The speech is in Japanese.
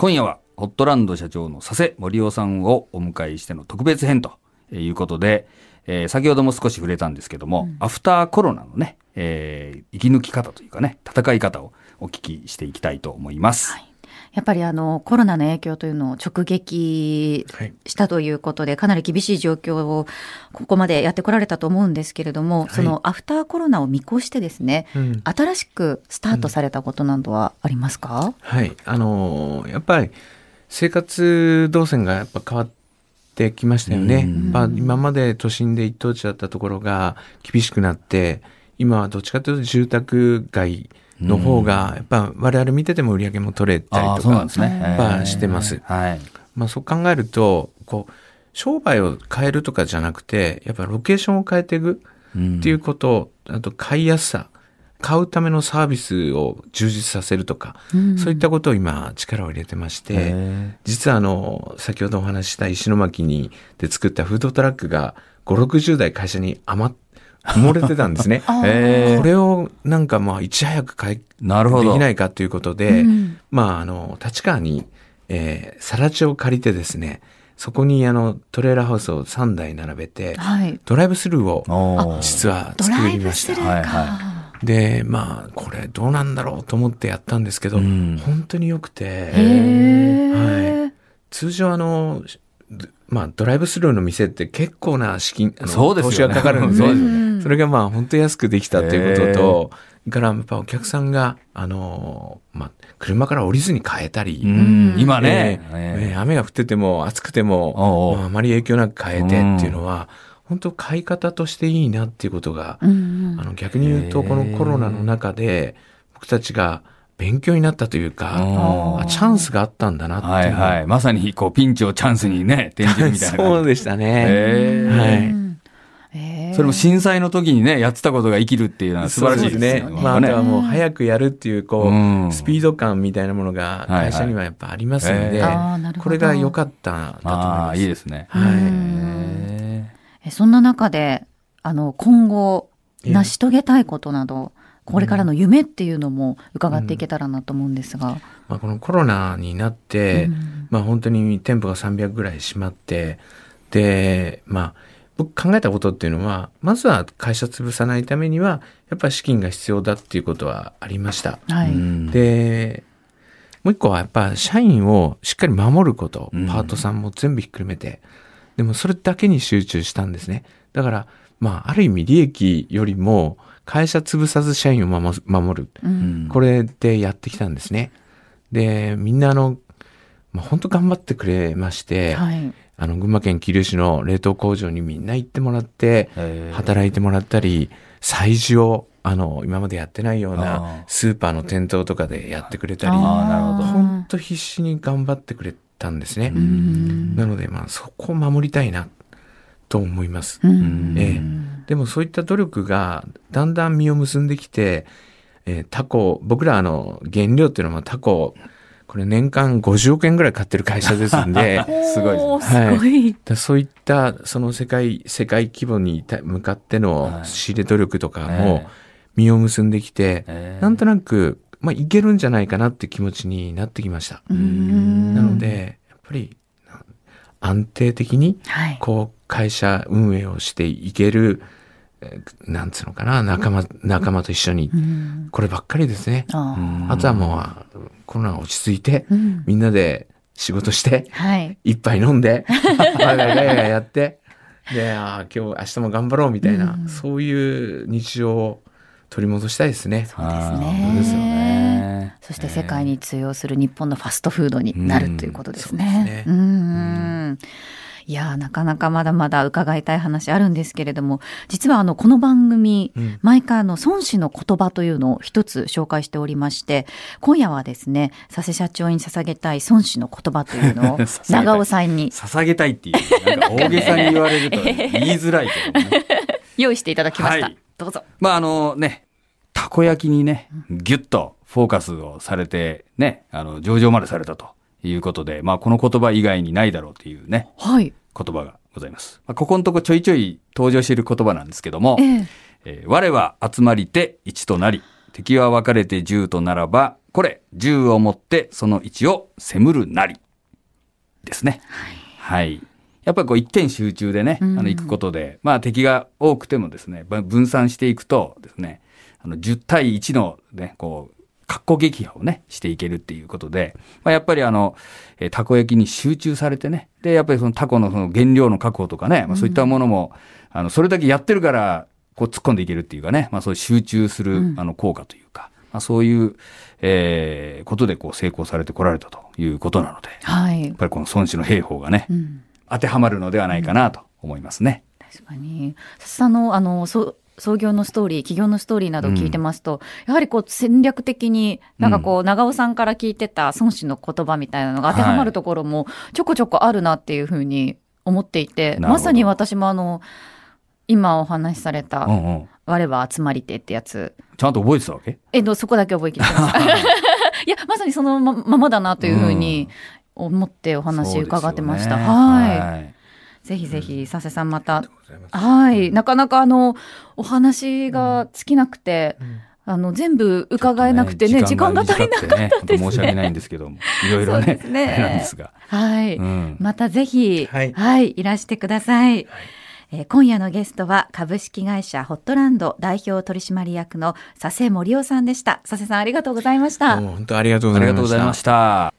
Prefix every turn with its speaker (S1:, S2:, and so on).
S1: 今夜はホットランド社長の佐世森夫さんをお迎えしての特別編ということで、えー、先ほども少し触れたんですけども、うん、アフターコロナのね、えー、生き抜き方というかね、戦い方をお聞きしていきたいと思います。はい
S2: やっぱりあのコロナの影響というのを直撃したということで、かなり厳しい状況をここまでやってこられたと思うんですけれども、はい、そのアフターコロナを見越してですね、うん、新しくスタートされたことなどはありますか、うん、
S3: はい。あのやっぱり生活動線がやっぱ変わってきましたよね。まあ、今まで都心で一等地だったところが厳しくなって今はどっちかというと住宅街の方が、やっぱ我々見てても売り上げも取れたりとか、ね、してます。はい。まあそう考えると、こう、商売を変えるとかじゃなくて、やっぱロケーションを変えていくっていうこと、うん、あと買いやすさ、買うためのサービスを充実させるとか、うん、そういったことを今力を入れてまして、実はあの、先ほどお話しした石巻にで作ったフードトラックが5、60代会社に余って、埋もれてたんですね。これをなんかまあいち早く解なるほど。できないかということで、うん、まああの立川に、えー、更地を借りてですねそこにあのトレーラーハウスを3台並べて、はい、ドライブスルーを実は作りました。はいはい。でまあこれどうなんだろうと思ってやったんですけど、うん、本当に良くて、はい、通常あのまあ、ドライブスルーの店って結構な資金、そうですね、投資がかかるん。ですね。それがまあ、本当安くできたっていうことと、からやっぱお客さんが、あのまあ、車から降りずに買えたり、
S1: 今ね、
S3: えー、雨が降ってても暑くても、まあ、あまり影響なく買えてっていうのは、本当買い方としていいなっていうことが、あの逆に言うとこのコロナの中で僕たちが勉強になったというか、チャンスがあったんだなってはいはい。
S1: まさにこうピンチをチャンスにね、転じるみたいな。
S3: そうでしたね。はい。
S1: それも震災の時にね、やってたことが生きるっていうのは素晴らしいですね。
S3: ねまあ、あとはもう早くやるっていう、こう、スピード感みたいなものが会社にはやっぱありますので、これが良かっただと思います。
S1: いいですね。は
S2: い。そんな中で、あの、今後、成し遂げたいことなど、これからの夢っていうのも伺っていけたらなと思うんですが。うん、
S3: まあ、このコロナになって、うん、まあ本当に店舗が300ぐらい閉まって、で、まあ、僕考えたことっていうのは、まずは会社潰さないためには、やっぱり資金が必要だっていうことはありました。はい、で、もう一個はやっぱ社員をしっかり守ること、パートさんも全部ひっくるめて、でもそれだけに集中したんですね。だから、まあ、ある意味利益よりも、会社潰さず社員を守る、うん、これでやってきたんですね。でみんなあの、まあ、本当頑張ってくれまして、はい、あの群馬県桐生市の冷凍工場にみんな行ってもらって働いてもらったり催事をあの今までやってないようなスーパーの店頭とかでやってくれたり本当必死に頑張ってくれたんですね。なのでまあそこを守りたいなと思います。ええでもそういった努力がだんだん実を結んできて、えー、タコ、僕らあの原料っていうのはタコ、これ年間50億円ぐらい買ってる会社ですんで、
S2: すごい。はい。
S3: そういったその世界、世界規模に向かっての仕入れ努力とかも実を結んできて、えー、なんとなく、まあ、いけるんじゃないかなって気持ちになってきました。なので、やっぱり安定的に、こう、会社運営をしていける、なんつうのかな、仲間、仲間と一緒に、こればっかりですね。あとはもう、コロナ落ち着いて、みんなで仕事して、一杯飲んで、ガヤガヤやって、で、あ今日、明日も頑張ろうみたいな、そういう日常を取り戻したいですね。
S2: そうですね。ですよね。そして世界に通用する日本のファストフードになるということですね。うん。いやなかなかまだまだ伺いたい話あるんですけれども実はあのこの番組、うん、毎回あの孫子の言葉というのを一つ紹介しておりまして今夜はですね佐世社長に捧げたい孫子の言葉というのを 長尾さんに。
S1: 捧げたいっていう なんか大げさに言われると言いづらいけどね。
S2: 用意していただきました、はい、どうぞ。
S1: まああのねたこ焼きにねぎゅっとフォーカスをされてねあの上場までされたということで、まあ、この言葉以外にないだろうというね、はい、言葉がございます。まあ、ここのとこちょいちょい登場している言葉なんですけども、えええー、我は集まりて一となり、敵は分かれて銃とならば、これ、銃を持ってその位置を攻るなり。ですね。はい。はい、やっぱりこう一点集中でね、あの、行くことで、まあ敵が多くてもですね、分散していくとですね、あの、10対1のね、こう、格好撃破をね、していけるっていうことで、まあ、やっぱりあの、えー、たこ焼きに集中されてね、で、やっぱりそのタコのその原料の確保とかね、まあ、そういったものも、うん、あの、それだけやってるから、こう突っ込んでいけるっていうかね、まあそういう集中する、あの効果というか、まあそういう、えー、ことでこう成功されてこられたということなので、はい。やっぱりこの孫子の兵法がね、うん、当てはまるのではないかなと思いますね。
S2: 確かに。さの、あの、そ創業のストーリー、企業のストーリーなど聞いてますと、うん、やはりこう戦略的に、なんかこう、長尾さんから聞いてた孫子の言葉みたいなのが当てはまるところもちょこちょこあるなっていうふうに思っていて、まさに私もあの、今お話しされた、うんうん、我は集まりてってやつ。
S1: ちゃんと覚えてたわけ？
S2: えっと、そこだけ覚えきってます。いや、まさにそのままだなというふうに思ってお話伺ってました。ね、はい。はいぜひぜひ、佐世さんまた、はい、なかなかあの、お話が尽きなくて、あの、全部伺えなくてね、時間が足りなかったです、
S1: ね、申し訳ないんですけども、いろいろね、ね。なんですが。
S2: はい、またぜひ、はい、はい、いらしてください。えー、今夜のゲストは株式会社ホットランド代表取締役の佐世森夫さんでした。佐世さんありがとうございました。
S3: 本当ありがとうございました